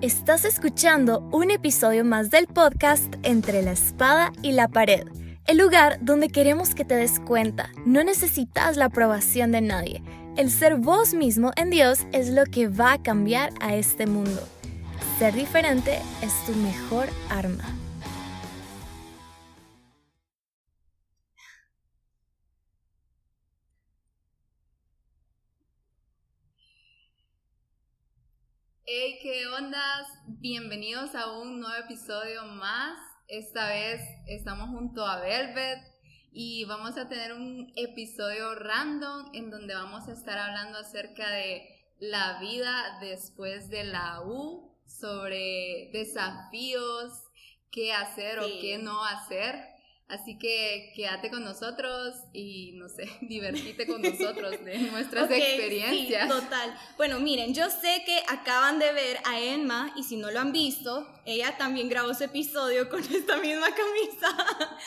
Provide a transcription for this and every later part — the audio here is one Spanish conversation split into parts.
Estás escuchando un episodio más del podcast Entre la espada y la pared, el lugar donde queremos que te des cuenta, no necesitas la aprobación de nadie. El ser vos mismo en Dios es lo que va a cambiar a este mundo. Ser diferente es tu mejor arma. Hey, ¿qué ondas? Bienvenidos a un nuevo episodio más. Esta vez estamos junto a Velvet y vamos a tener un episodio random en donde vamos a estar hablando acerca de la vida después de la U, sobre desafíos, qué hacer o qué no hacer. Así que quédate con nosotros y, no sé, divertite con nosotros de nuestras experiencias. Sí, total. Bueno, miren, yo sé que acaban de ver a Emma y si no lo han visto, ella también grabó su episodio con esta misma camisa.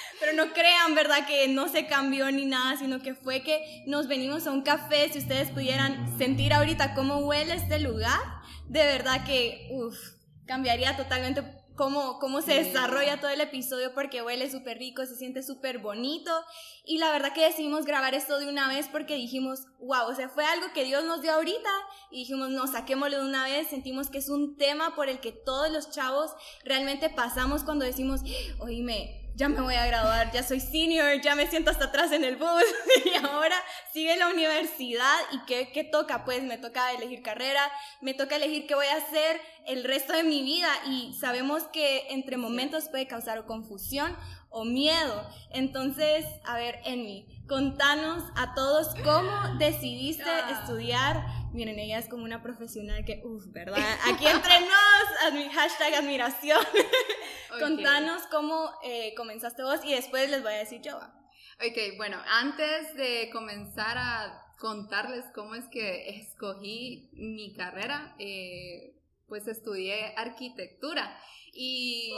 Pero no crean, ¿verdad? Que no se cambió ni nada, sino que fue que nos venimos a un café. Si ustedes pudieran sentir ahorita cómo huele este lugar, de verdad que, uff, cambiaría totalmente cómo, cómo se desarrolla todo el episodio porque huele súper rico, se siente súper bonito. Y la verdad que decidimos grabar esto de una vez porque dijimos, wow, o sea, fue algo que Dios nos dio ahorita y dijimos, no, saquémoslo de una vez. Sentimos que es un tema por el que todos los chavos realmente pasamos cuando decimos, oíme, ya me voy a graduar, ya soy senior, ya me siento hasta atrás en el bus y ahora sigue la universidad y ¿qué, ¿qué, toca? Pues me toca elegir carrera, me toca elegir qué voy a hacer el resto de mi vida y sabemos que entre momentos puede causar confusión o miedo. Entonces, a ver, Enmi, contanos a todos cómo decidiste estudiar Miren, ella es como una profesional que, uff, ¿verdad? Aquí entre nos, mi hashtag admiración. Contanos cómo eh, comenzaste vos y después les voy a decir yo. Ok, bueno, antes de comenzar a contarles cómo es que escogí mi carrera, eh, pues estudié arquitectura. Y,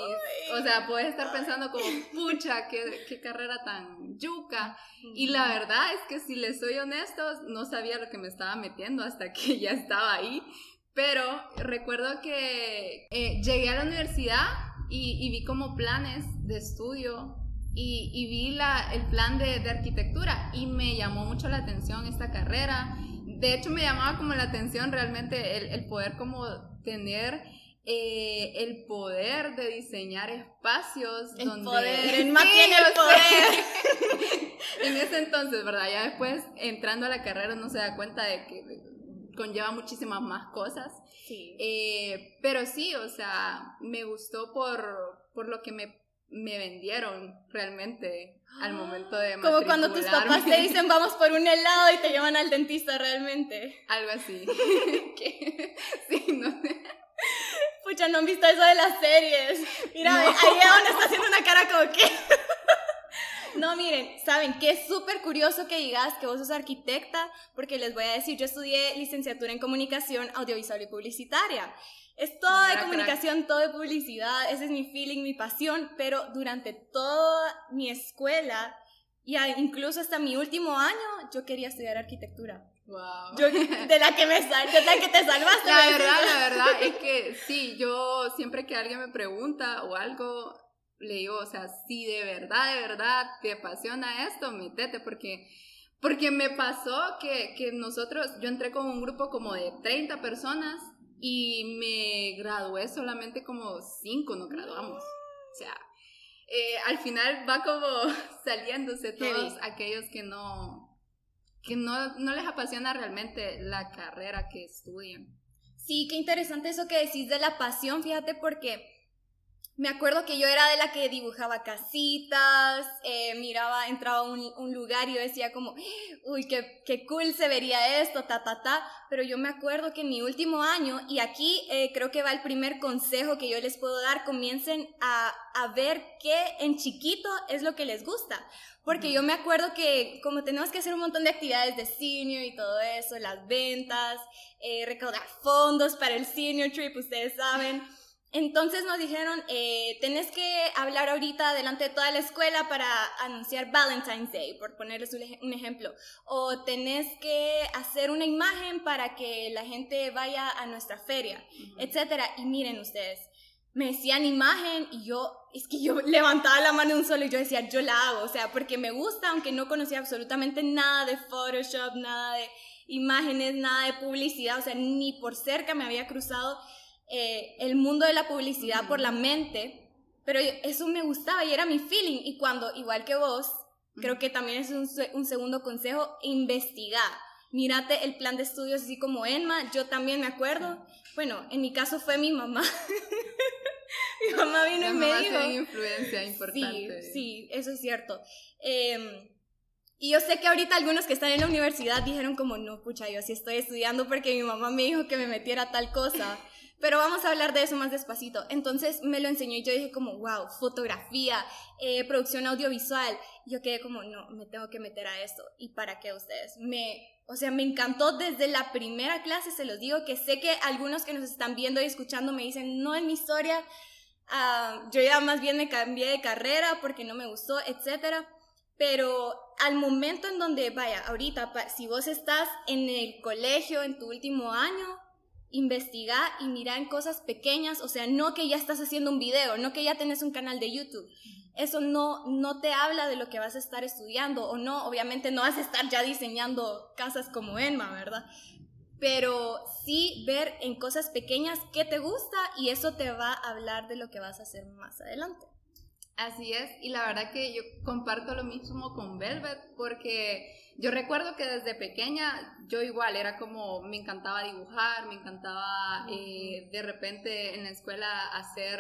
o sea, puedes estar pensando como, pucha, qué, qué, carrera tan yuca. Y la verdad es que si les soy honestos, no sabía lo que me estaba metiendo hasta que ya estaba ahí. Pero recuerdo que eh, llegué a la universidad y, vi como planes de estudio y, y vi la, el plan de, de, arquitectura y me llamó mucho la atención esta carrera. De hecho, me llamaba como la atención realmente el, el poder como tener eh, el poder de diseñar espacios el donde poder, el el poder. en ese entonces, ¿verdad? Ya después entrando a la carrera uno se da cuenta de que conlleva muchísimas más cosas. Sí. Eh, pero sí, o sea, me gustó por, por lo que me, me vendieron realmente al momento de Como cuando tus papás te dicen vamos por un helado y te llevan al dentista realmente. Algo así. sí, no sé. Pucha, no han visto eso de las series. Mira, no. ahí Evan está haciendo una cara como que... No, miren, saben que es súper curioso que digas que vos sos arquitecta, porque les voy a decir, yo estudié licenciatura en comunicación audiovisual y publicitaria. Es todo de comunicación, todo de publicidad, ese es mi feeling, mi pasión, pero durante toda mi escuela y incluso hasta mi último año, yo quería estudiar arquitectura. Wow. Yo, de la que me sal, de la que te salvaste. La verdad, la verdad es que sí, yo siempre que alguien me pregunta o algo, le digo, o sea, si de verdad, de verdad te apasiona esto, métete, porque, porque me pasó que, que nosotros, yo entré con un grupo como de 30 personas y me gradué solamente como 5 nos graduamos. O sea, eh, al final va como saliéndose todos aquellos que no, que no, no les apasiona realmente la carrera que estudian. Sí, qué interesante eso que decís de la pasión, fíjate, porque me acuerdo que yo era de la que dibujaba casitas, eh, miraba, entraba a un, un, lugar y yo decía como, uy, qué, qué, cool se vería esto, ta, ta, ta. Pero yo me acuerdo que en mi último año, y aquí eh, creo que va el primer consejo que yo les puedo dar, comiencen a, a ver qué en chiquito es lo que les gusta. Porque yo me acuerdo que como tenemos que hacer un montón de actividades de senior y todo eso, las ventas, eh, recaudar fondos para el senior trip, ustedes saben. Entonces nos dijeron, eh, tenés que hablar ahorita delante de toda la escuela para anunciar Valentine's Day, por ponerles un ejemplo. O tenés que hacer una imagen para que la gente vaya a nuestra feria, etcétera. Y miren ustedes, me decían imagen y yo, es que yo levantaba la mano de un solo y yo decía, yo la hago, o sea, porque me gusta, aunque no conocía absolutamente nada de Photoshop, nada de imágenes, nada de publicidad, o sea, ni por cerca me había cruzado eh, el mundo de la publicidad por la mente, pero eso me gustaba y era mi feeling. Y cuando, igual que vos, creo que también es un, un segundo consejo, investigar. Mírate el plan de estudios así como Enma, yo también me acuerdo. Bueno, en mi caso fue mi mamá. mi mamá vino y me dijo. influencia importante. Sí, sí, eso es cierto. Em, y yo sé que ahorita algunos que están en la universidad dijeron como, no, pucha, yo sí estoy estudiando porque mi mamá me dijo que me metiera tal cosa. Pero vamos a hablar de eso más despacito. Entonces me lo enseñó y yo dije como, wow, fotografía, eh, producción audiovisual. Yo quedé como, no, me tengo que meter a esto. ¿Y para qué ustedes? Me, o sea, me encantó desde la primera clase, se los digo, que sé que algunos que nos están viendo y escuchando me dicen, no es mi historia, ah, yo ya más bien me cambié de carrera porque no me gustó, etcétera. Pero al momento en donde, vaya, ahorita, si vos estás en el colegio, en tu último año, investiga y mira en cosas pequeñas, o sea, no que ya estás haciendo un video, no que ya tenés un canal de YouTube. Eso no, no te habla de lo que vas a estar estudiando o no, obviamente no vas a estar ya diseñando casas como Enma, ¿verdad? Pero sí ver en cosas pequeñas qué te gusta y eso te va a hablar de lo que vas a hacer más adelante. Así es, y la verdad que yo comparto lo mismo con Velvet porque yo recuerdo que desde pequeña yo igual era como, me encantaba dibujar, me encantaba eh, de repente en la escuela hacer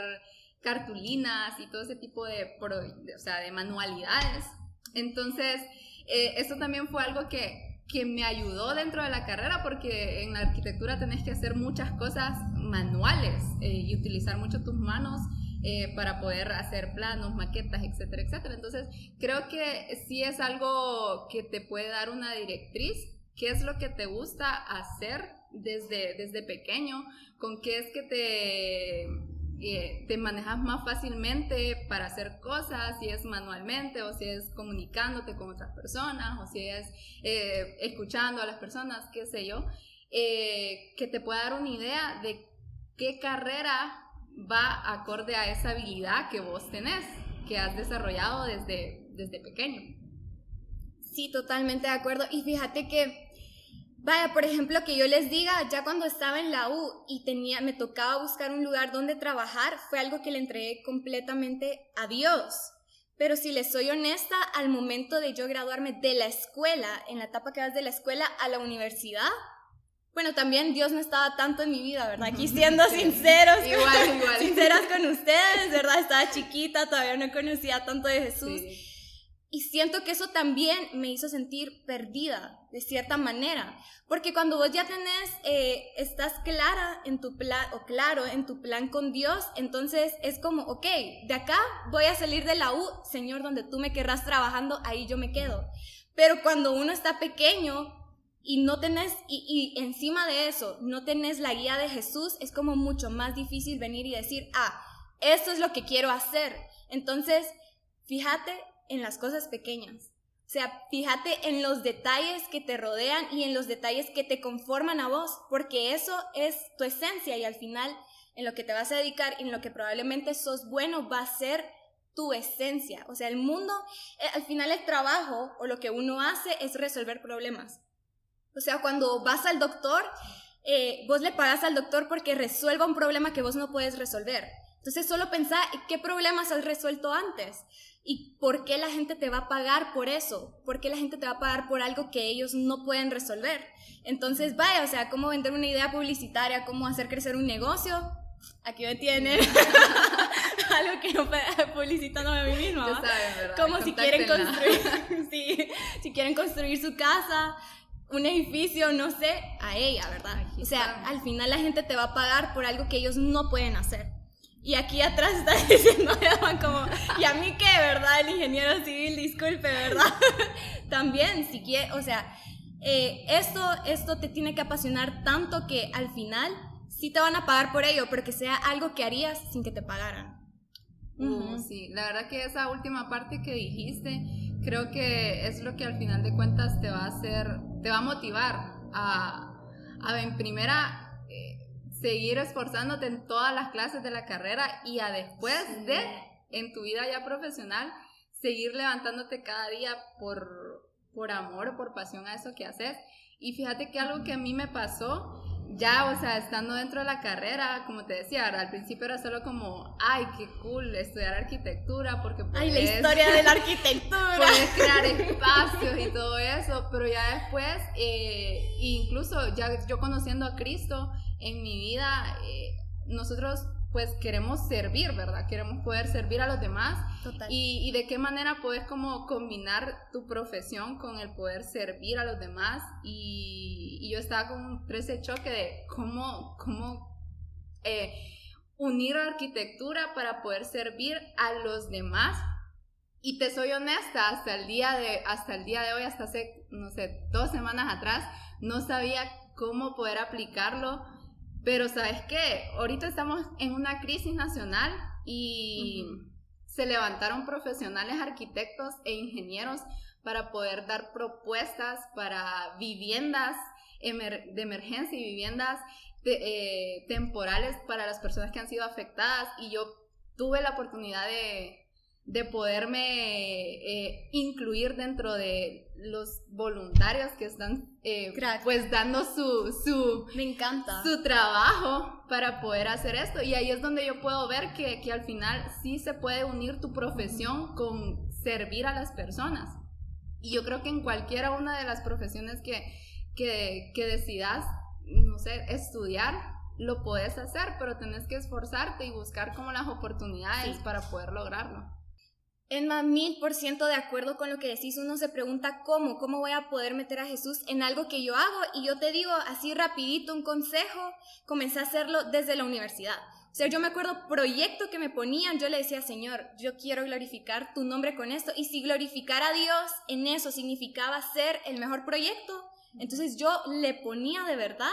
cartulinas y todo ese tipo de, o sea, de manualidades. Entonces, eh, esto también fue algo que, que me ayudó dentro de la carrera porque en la arquitectura tenés que hacer muchas cosas manuales eh, y utilizar mucho tus manos eh, para poder hacer planos, maquetas, etcétera, etcétera. Entonces, creo que sí es algo que te puede dar una directriz, qué es lo que te gusta hacer desde, desde pequeño, con qué es que te, eh, te manejas más fácilmente para hacer cosas, si es manualmente o si es comunicándote con otras personas o si es eh, escuchando a las personas, qué sé yo, que te pueda dar una idea de qué carrera va acorde a esa habilidad que vos tenés, que has desarrollado desde, desde pequeño. Sí, totalmente de acuerdo. Y fíjate que, vaya, por ejemplo, que yo les diga, ya cuando estaba en la U y tenía, me tocaba buscar un lugar donde trabajar, fue algo que le entregué completamente a Dios. Pero si les soy honesta, al momento de yo graduarme de la escuela, en la etapa que vas de la escuela a la universidad, bueno, también Dios no estaba tanto en mi vida, ¿verdad? Aquí siendo sinceros, igual, igual. sinceras con ustedes, ¿verdad? Estaba chiquita, todavía no conocía tanto de Jesús. Y siento que eso también me hizo sentir perdida, de cierta manera. Porque cuando vos ya tenés, eh, estás clara en tu plan, o claro en tu plan con Dios, entonces es como, ok, de acá voy a salir de la U, Señor, donde tú me querrás trabajando, ahí yo me quedo. Pero cuando uno está pequeño, y no tenés, y, encima de eso, no tenés la guía de Jesús, es como mucho más difícil venir y decir, ah, esto es lo que quiero hacer. Entonces, fíjate en las cosas pequeñas. O sea, fíjate en los detalles que te rodean y en los detalles que te conforman a vos, porque eso es tu esencia y al final en lo que te vas a dedicar en lo que probablemente sos bueno va a ser tu esencia. O sea, el mundo, eh, al final el trabajo o lo que uno hace es resolver problemas. O sea, cuando vas al doctor, eh, vos le pagas al doctor porque resuelva un problema que vos no puedes resolver. Entonces solo pensá qué problemas has resuelto antes y por qué la gente te va a pagar por eso, por qué la gente te va a pagar por algo que ellos no pueden resolver. Entonces, vaya, o sea, cómo vender una idea publicitaria, cómo hacer crecer un negocio. Aquí me tienen algo que no publicitándome a mí misma. Como si quieren construir, sí, si quieren construir su casa, un edificio, no sé, a ella, ¿verdad? o sea, al final la gente te va a pagar por algo que ellos no pueden hacer. Y aquí atrás está diciendo como, ¿y a mí qué, verdad? El ingeniero civil, disculpe, ¿verdad? También, si quiere, o sea, eh, esto, esto te tiene que apasionar tanto que al final sí te van a pagar por ello, pero que sea algo que harías sin que te pagaran. Uh, sí, la verdad que esa última parte que dijiste, creo que es lo que al final de cuentas te va a hacer, te va a motivar a, a en primera eh, seguir esforzándote en todas las clases de la carrera y a después de, en tu vida ya profesional, seguir levantándote cada día por, por amor por pasión a eso que haces. Y fíjate que algo que a mí me pasó ya, o sea, estando dentro de la carrera, como te decía, al principio era solo como, ay, qué cool estudiar arquitectura, porque puedes, Ay, la historia de la arquitectura. Puedes crear espacios y todo eso, pero ya después, eh, incluso ya yo conociendo a Cristo en mi vida, eh, nosotros pues queremos servir, ¿verdad? Queremos poder servir a los demás. Total. Y, y, de qué manera puedes como combinar tu profesión con el poder servir a los demás. Y, y yo estaba con ese choque de cómo, cómo eh, unir la arquitectura para poder servir a los demás. Y te soy honesta, hasta el día de, hasta el día de hoy, hasta hace, no sé, dos semanas atrás, no sabía cómo poder aplicarlo pero sabes qué, ahorita estamos en una crisis nacional y se levantaron profesionales arquitectos e ingenieros para poder dar propuestas para viviendas de emergencia y viviendas eh, temporales para las personas que han sido afectadas. Y yo tuve la oportunidad de, de poderme eh, incluir dentro de los voluntarios que están eh, pues dando su, su, Me encanta. su trabajo para poder hacer esto. Y ahí es donde yo puedo ver que, que al final sí se puede unir tu profesión con servir a las personas. Y yo creo que en cualquiera una de las profesiones que, que, que decidas, no sé, estudiar, lo puedes hacer, pero tenés que esforzarte y buscar como las oportunidades para poder lograrlo. Emma, mil por ciento de acuerdo con lo que decís. Uno se pregunta cómo, cómo voy a poder meter a Jesús en algo que yo hago. Y yo te digo así rapidito un consejo, comencé a hacerlo desde la universidad. O sea, yo me acuerdo proyecto que me ponían, yo le decía, Señor, yo quiero glorificar tu nombre con esto. Y si glorificar a Dios en eso significaba ser el mejor proyecto, entonces yo le ponía de verdad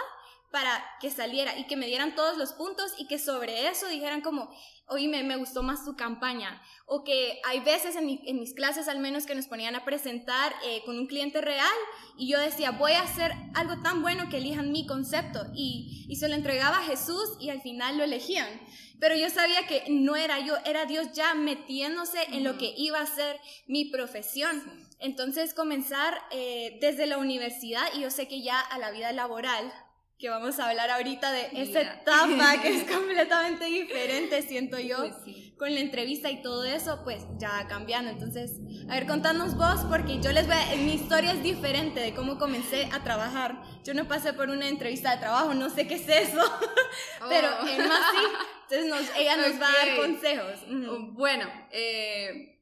para que saliera y que me dieran todos los puntos y que sobre eso dijeran como, oíme, me gustó más tu campaña. O que hay veces en, mis clases al menos que nos ponían a presentar eh, con un cliente real y yo decía, voy a hacer algo tan bueno que elijan mi concepto. Y, y se lo entregaba a Jesús y al final lo elegían. Pero yo sabía que no era yo, era Dios ya metiéndose en lo que iba a ser mi profesión. Entonces comenzar eh, desde la universidad y yo sé que ya a la vida laboral que vamos a hablar ahorita de esa etapa que es completamente diferente, siento yo, pues con la entrevista y todo eso, pues ya cambiando. Entonces, a ver, contanos vos, porque yo les voy a, mi historia es diferente de cómo comencé a trabajar. Yo no pasé por una entrevista de trabajo, no sé qué es eso, pero oh. Emma sí, entonces ella nos va a dar consejos. Bueno, eh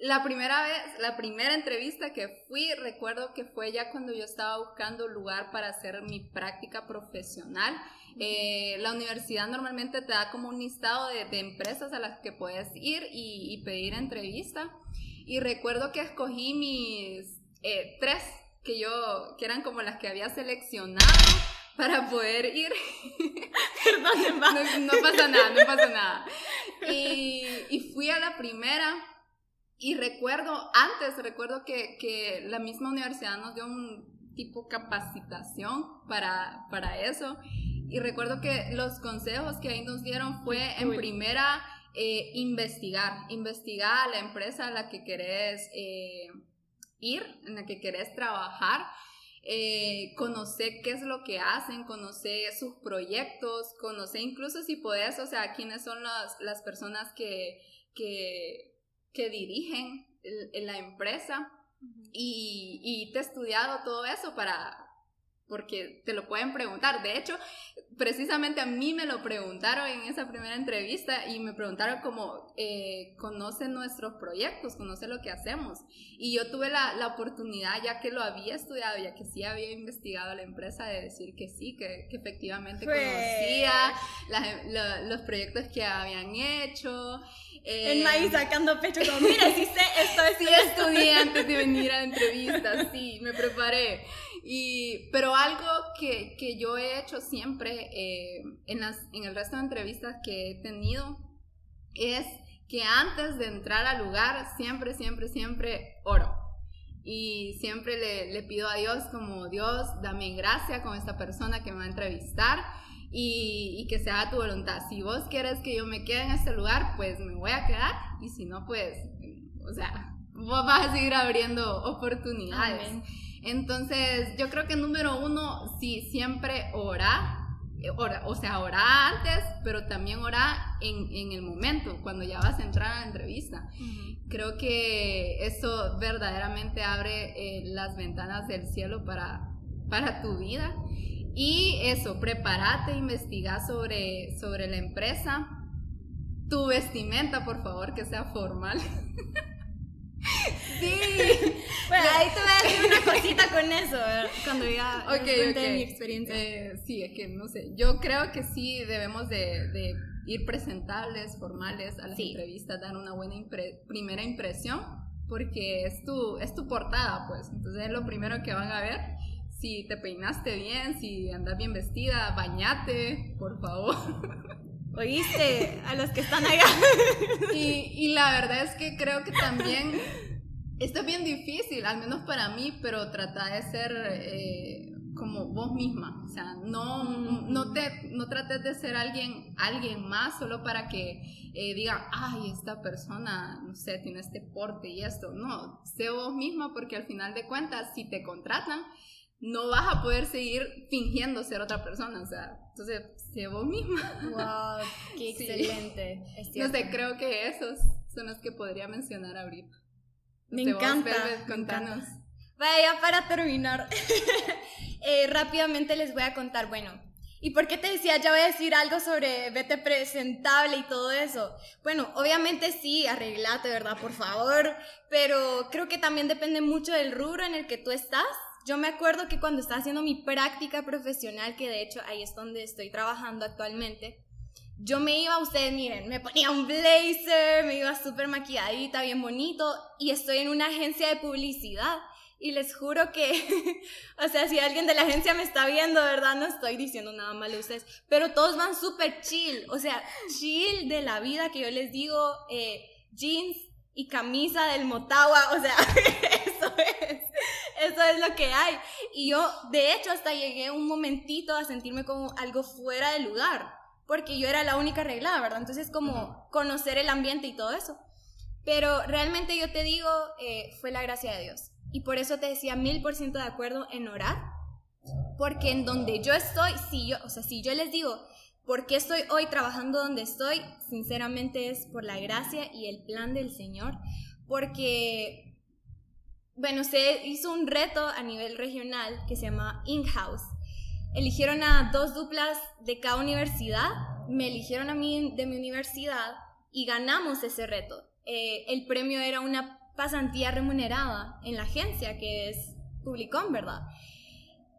la primera vez, la primera entrevista que fui, recuerdo que fue ya cuando yo estaba buscando lugar para hacer mi práctica profesional. Eh, la universidad normalmente te da como un listado de, empresas a las que puedes ir y, pedir entrevista. Y recuerdo que escogí mis eh, tres que yo, que eran como las que había seleccionado para poder ir. Perdón, no, no, pasa nada, no pasa nada. Y, y fui a la primera y recuerdo, antes recuerdo que, que, la misma universidad nos dio un tipo capacitación para, para eso. Y recuerdo que los consejos que ahí nos dieron fue en primera eh, investigar, investigar a la empresa a la que querés eh, ir, en la que querés trabajar. Eh, conocer qué es lo que hacen, conocer sus proyectos, conocer incluso si podés, o sea, quiénes son las, las personas que, que que dirigen en la empresa y, y, te he estudiado todo eso para, porque te lo pueden preguntar. De hecho, precisamente a mí me lo preguntaron en esa primera entrevista y me preguntaron como, eh, conoce nuestros proyectos, conoce lo que hacemos. Y yo tuve la, la, oportunidad, ya que lo había estudiado, ya que sí había investigado la empresa, de decir que sí, que, que efectivamente conocía los proyectos que habían hecho en maíz sacando pecho como, mira, si sé esto, sí estudié antes de venir a la entrevista, sí, me preparé. Y, pero algo que, que yo he hecho siempre eh, en, las, en el resto de entrevistas que he tenido es que antes de entrar al lugar, siempre, siempre, siempre oro. Y siempre le, le pido a Dios como, Dios, dame gracia con esta persona que me va a entrevistar y, y, que sea tu voluntad. Si vos quieres que yo me quede en este lugar, pues me voy a quedar y si no, pues, o sea, vos vas a seguir abriendo oportunidades. Entonces, yo creo que número uno, sí, siempre ora, ora o sea, ora antes, pero también ora en, en, el momento, cuando ya vas a entrar a la entrevista. Creo que eso verdaderamente abre eh, las ventanas del cielo para, para tu vida. Y eso, prepárate, investiga sobre, sobre la empresa. Tu vestimenta, por favor, que sea formal. sí. Bueno, ahí te voy a decir una cosita con eso, cuando ya okay, okay. mi experiencia. Eh, sí, es que no sé. Yo creo que sí debemos de, de ir presentables, formales a las entrevistas, dar una buena primera impresión, porque es tu, es tu portada, pues. Entonces es lo primero que van a ver si te peinaste bien, si andas bien vestida, bañate, por favor. Oíste a los que están allá. y, y, la verdad es que creo que también esto es bien difícil, al menos para mí, pero trata de ser eh, como vos misma. O sea, no, no, te, no trates de ser alguien, alguien más solo para que eh, digan, ay, esta persona, no sé, tiene este porte y esto. No, sé vos misma porque al final de cuentas, si te contratan, no vas a poder seguir fingiendo ser otra persona, o sea, entonces, sé vos misma. ¡Wow! ¡Qué excelente! no sé, creo que esos son los que podría mencionar ahorita. Me encanta. contanos. Vaya, para terminar, eh, rápidamente les voy a contar, bueno, ¿Y por qué te decía, ya voy a decir algo sobre vete presentable y todo eso? Bueno, obviamente sí, arreglate, ¿verdad? Por favor, pero creo que también depende mucho del rubro en el que tú estás yo me acuerdo que cuando estaba haciendo mi práctica profesional, que de hecho ahí es donde estoy trabajando actualmente, yo me iba, ustedes miren, me ponía un blazer, me iba súper maquilladita, bien bonito, y estoy en una agencia de publicidad. Y les juro que, o sea, si alguien de la agencia me está viendo, ¿verdad? No estoy diciendo nada malo a ustedes, pero todos van súper chill, o sea, chill de la vida que yo les digo, eh, jeans y camisa del Motagua, o sea, eso es. Eso es lo que hay. Y yo, de hecho, hasta llegué un momentito a sentirme como algo fuera de lugar, porque yo era la única arreglada, ¿verdad? Entonces, como conocer el ambiente y todo eso. Pero realmente yo te digo, eh, fue la gracia de Dios. Y por eso te decía mil por ciento de acuerdo en orar, porque en donde yo estoy, si yo, o sea, si yo les digo, ¿por qué estoy hoy trabajando donde estoy? Sinceramente es por la gracia y el plan del Señor, porque bueno, se hizo un reto a nivel regional que se llama In-House. Eligieron a dos duplas de cada universidad, me eligieron a mí de mi universidad y ganamos ese reto. Eh, el premio era una pasantía remunerada en la agencia que es Publicom, ¿verdad?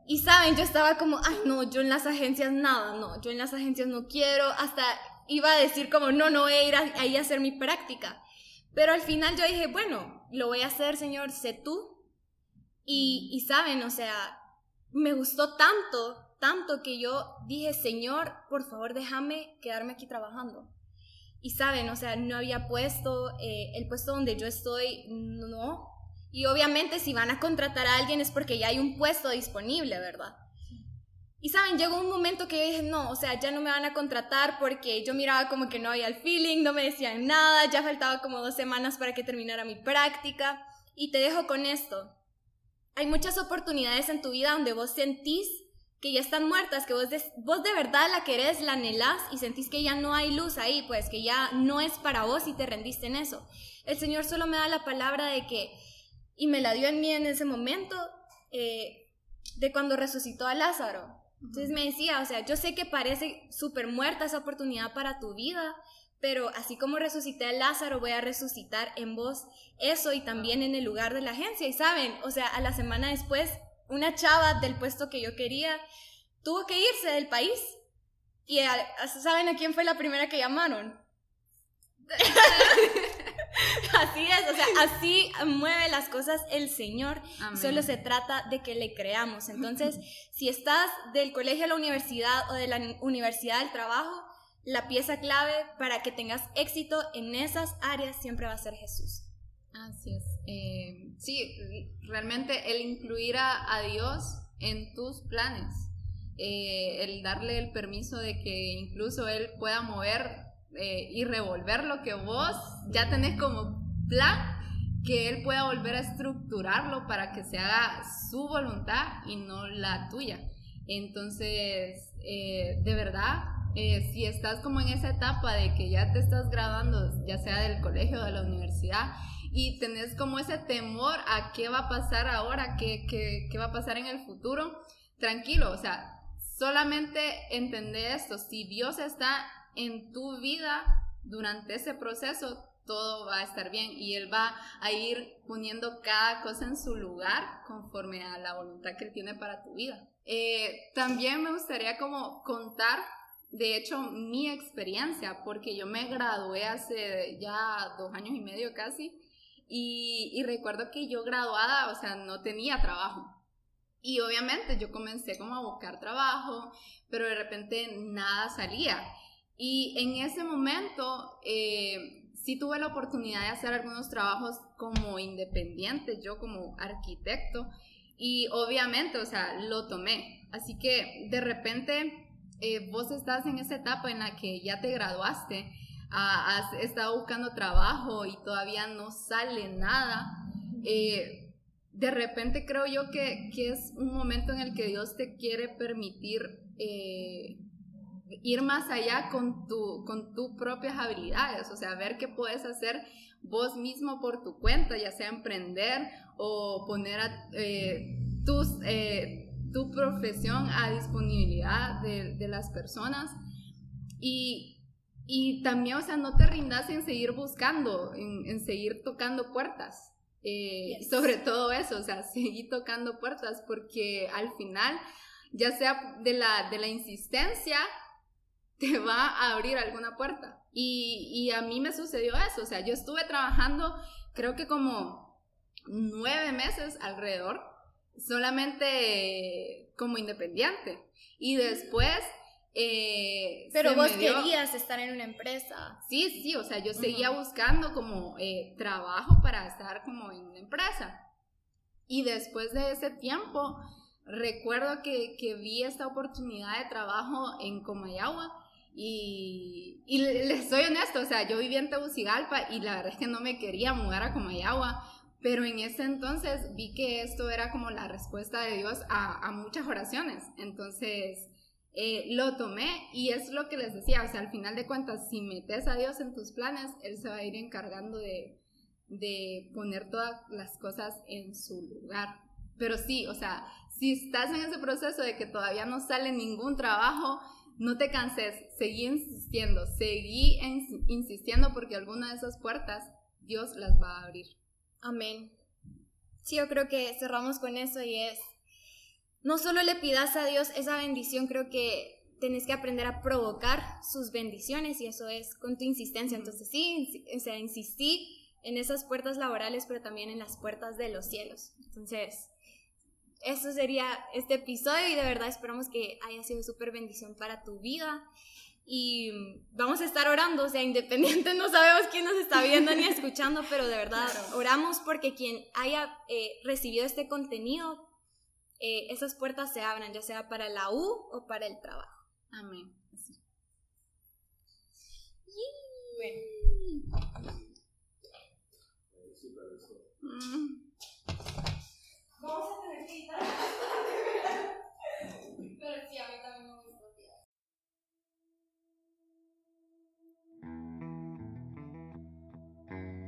Y saben, yo estaba como, ay no, yo en las agencias nada, no, yo en las agencias no quiero, hasta iba a decir como, no, no voy a ir ahí a hacer mi práctica. Pero al final yo dije, bueno, lo voy a hacer, Señor, sé tú. Y, y saben, o sea, me gustó tanto, tanto que yo dije, Señor, por favor, déjame quedarme aquí trabajando. Y saben, o sea, no había puesto, eh, el puesto donde yo estoy, no. Y obviamente si van a contratar a alguien es porque ya hay un puesto disponible, ¿verdad? Y saben, llegó un momento que dije, no, o sea, ya no me van a contratar porque yo miraba como que no había el feeling, no me decían nada, ya faltaba como dos semanas para que terminara mi práctica. Y te dejo con esto. Hay muchas oportunidades en tu vida donde vos sentís que ya están muertas, que vos de, vos de verdad la querés, la anhelás y sentís que ya no hay luz ahí, pues que ya no es para vos y te rendiste en eso. El Señor solo me da la palabra de que, y me la dio en mí en ese momento, eh, de cuando resucitó a Lázaro. Entonces me decía, o sea, yo sé que parece súper muerta esa oportunidad para tu vida, pero así como resucité a Lázaro, voy a resucitar en vos eso y también en el lugar de la agencia. Y saben, o sea, a la semana después, una chava del puesto que yo quería tuvo que irse del país. ¿Y saben a quién fue la primera que llamaron? Así es, o sea, así mueve las cosas el Señor. Solo se trata de que le creamos. Entonces, si estás del colegio a la universidad o de la universidad al trabajo, la pieza clave para que tengas éxito en esas áreas siempre va a ser Jesús. Así es. Eh, sí, realmente el incluir a, Dios en tus planes, eh, el darle el permiso de que incluso Él pueda mover eh, y revolver lo que vos ya tenés como plan, que Él pueda volver a estructurarlo para que se haga su voluntad y no la tuya. Entonces, de verdad, si estás como en esa etapa de que ya te estás graduando, ya sea del colegio o de la universidad, y tenés como ese temor a qué va a pasar ahora, qué, qué, qué va a pasar en el futuro, tranquilo, o sea, solamente entender esto, si Dios está en tu vida durante ese proceso, todo va a estar bien y Él va a ir poniendo cada cosa en su lugar conforme a la voluntad que Él tiene para tu vida. Eh, también me gustaría como contar, de hecho, mi experiencia, porque yo me gradué hace ya dos años y medio casi y, recuerdo que yo graduada, o sea, no tenía trabajo. Y obviamente yo comencé como a buscar trabajo, pero de repente nada salía. Y en ese momento eh, sí tuve la oportunidad de hacer algunos trabajos como independiente, yo como arquitecto. Y obviamente, o sea, lo tomé. Así que de repente eh, vos estás en esa etapa en la que ya te graduaste has estado buscando trabajo y todavía no sale nada, eh, de repente creo yo que, que, es un momento en el que Dios te quiere permitir eh, ir más allá con, tu, con tus propias habilidades, o sea, ver qué puedes hacer vos mismo por tu cuenta, ya sea emprender o poner eh, tus, tu profesión a disponibilidad de, de las personas. Y, y también, o sea, no te rindas en seguir buscando, en, seguir tocando puertas. Eh, sobre todo eso, o sea, seguir tocando puertas porque al final, ya sea de la, de la insistencia, te va a abrir alguna puerta. Y, y a mí me sucedió eso, o sea, yo estuve trabajando creo que como nueve meses alrededor, solamente como independiente. Y después eh, Pero vos querías estar en una empresa. Sí, sí, o sea, yo seguía buscando como eh, trabajo para estar como en una empresa. Y después de ese tiempo, recuerdo que, que vi esta oportunidad de trabajo en Comayagua y, y les soy honesto, o sea, yo vivía en Tegucigalpa y la verdad es que no me quería mudar a Comayagua, pero en ese entonces vi que esto era como la respuesta de Dios a, muchas oraciones. Entonces, eh, lo tomé y es lo que les decía, o sea, al final de cuentas, si metes a Dios en tus planes, Él se va a ir encargando de, de poner todas las cosas en su lugar. Pero sí, o sea, si estás en ese proceso de que todavía no sale ningún trabajo, no te canses, seguí insistiendo, seguí insistiendo porque alguna de esas puertas Dios las va a abrir. Amén. Sí, yo creo que cerramos con eso y es no solo le pidas a Dios esa bendición, creo que tenés que aprender a provocar sus bendiciones y eso es con tu insistencia. Entonces sí, o sea, insistí en esas puertas laborales, pero también en las puertas de los cielos. Entonces, eso sería este episodio y de verdad esperamos que haya sido súper bendición para tu vida. Y vamos a estar orando, o sea, independiente, no sabemos quién nos está viendo ni escuchando, pero de verdad oramos porque quien haya eh, recibido este contenido eh, esas puertas se abran, ya sea para la U o para el trabajo. Amén. Vamos a tener. Pero sí, a mí también me gusta.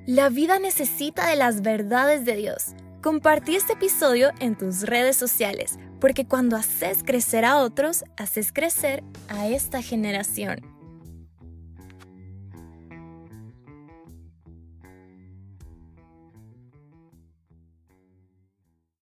La vida necesita de las verdades de Dios. Compartí este episodio en tus redes sociales, porque cuando haces crecer a otros, haces crecer a esta generación.